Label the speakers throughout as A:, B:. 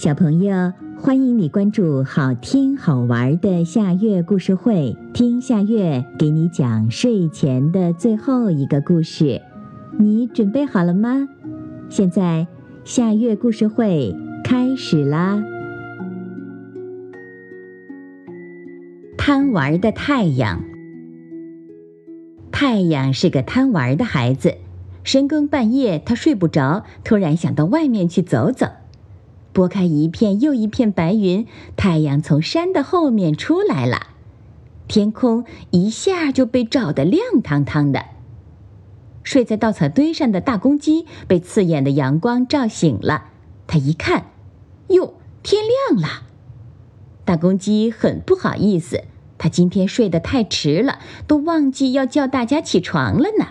A: 小朋友，欢迎你关注好听好玩的夏月故事会，听夏月给你讲睡前的最后一个故事。你准备好了吗？现在夏月故事会开始啦！贪玩的太阳，太阳是个贪玩的孩子。深更半夜，他睡不着，突然想到外面去走走。拨开一片又一片白云，太阳从山的后面出来了，天空一下就被照得亮堂堂的。睡在稻草堆上的大公鸡被刺眼的阳光照醒了，他一看，哟，天亮了！大公鸡很不好意思，它今天睡得太迟了，都忘记要叫大家起床了呢。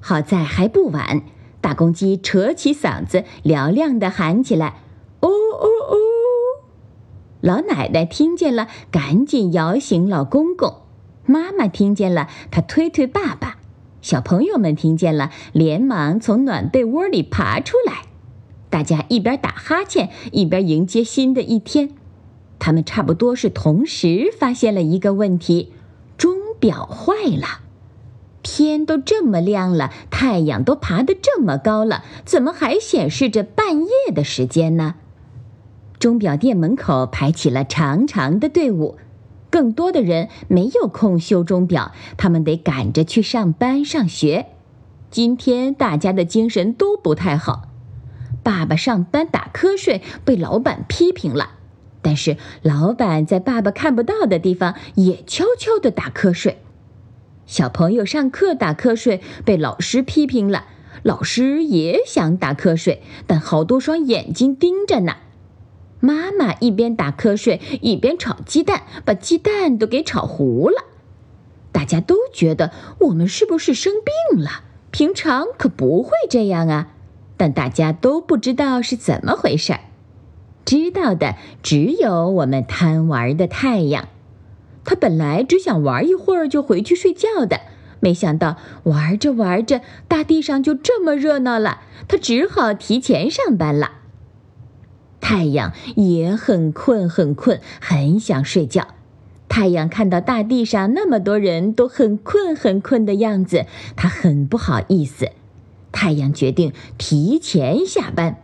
A: 好在还不晚，大公鸡扯起嗓子，嘹亮地喊起来：“哦哦哦！”老奶奶听见了，赶紧摇醒老公公；妈妈听见了，她推推爸爸；小朋友们听见了，连忙从暖被窝里爬出来。大家一边打哈欠，一边迎接新的一天。他们差不多是同时发现了一个问题：钟表坏了。天都这么亮了，太阳都爬得这么高了，怎么还显示着半夜的时间呢？钟表店门口排起了长长的队伍，更多的人没有空修钟表，他们得赶着去上班上学。今天大家的精神都不太好。爸爸上班打瞌睡，被老板批评了，但是老板在爸爸看不到的地方也悄悄地打瞌睡。小朋友上课打瞌睡，被老师批评了。老师也想打瞌睡，但好多双眼睛盯着呢。妈妈一边打瞌睡，一边炒鸡蛋，把鸡蛋都给炒糊了。大家都觉得我们是不是生病了？平常可不会这样啊。但大家都不知道是怎么回事儿，知道的只有我们贪玩的太阳。他本来只想玩一会儿就回去睡觉的，没想到玩着玩着，大地上就这么热闹了。他只好提前上班了。太阳也很困，很困，很想睡觉。太阳看到大地上那么多人都很困，很困的样子，他很不好意思。太阳决定提前下班。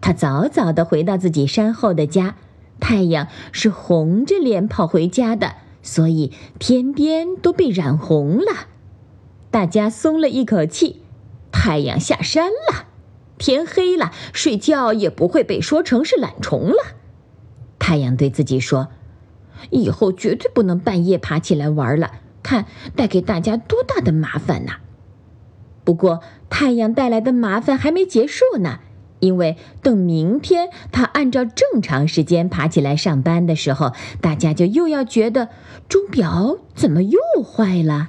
A: 他早早地回到自己山后的家。太阳是红着脸跑回家的，所以天边都被染红了。大家松了一口气，太阳下山了，天黑了，睡觉也不会被说成是懒虫了。太阳对自己说：“以后绝对不能半夜爬起来玩了，看带给大家多大的麻烦呐！”不过，太阳带来的麻烦还没结束呢。因为等明天他按照正常时间爬起来上班的时候，大家就又要觉得钟表怎么又坏了。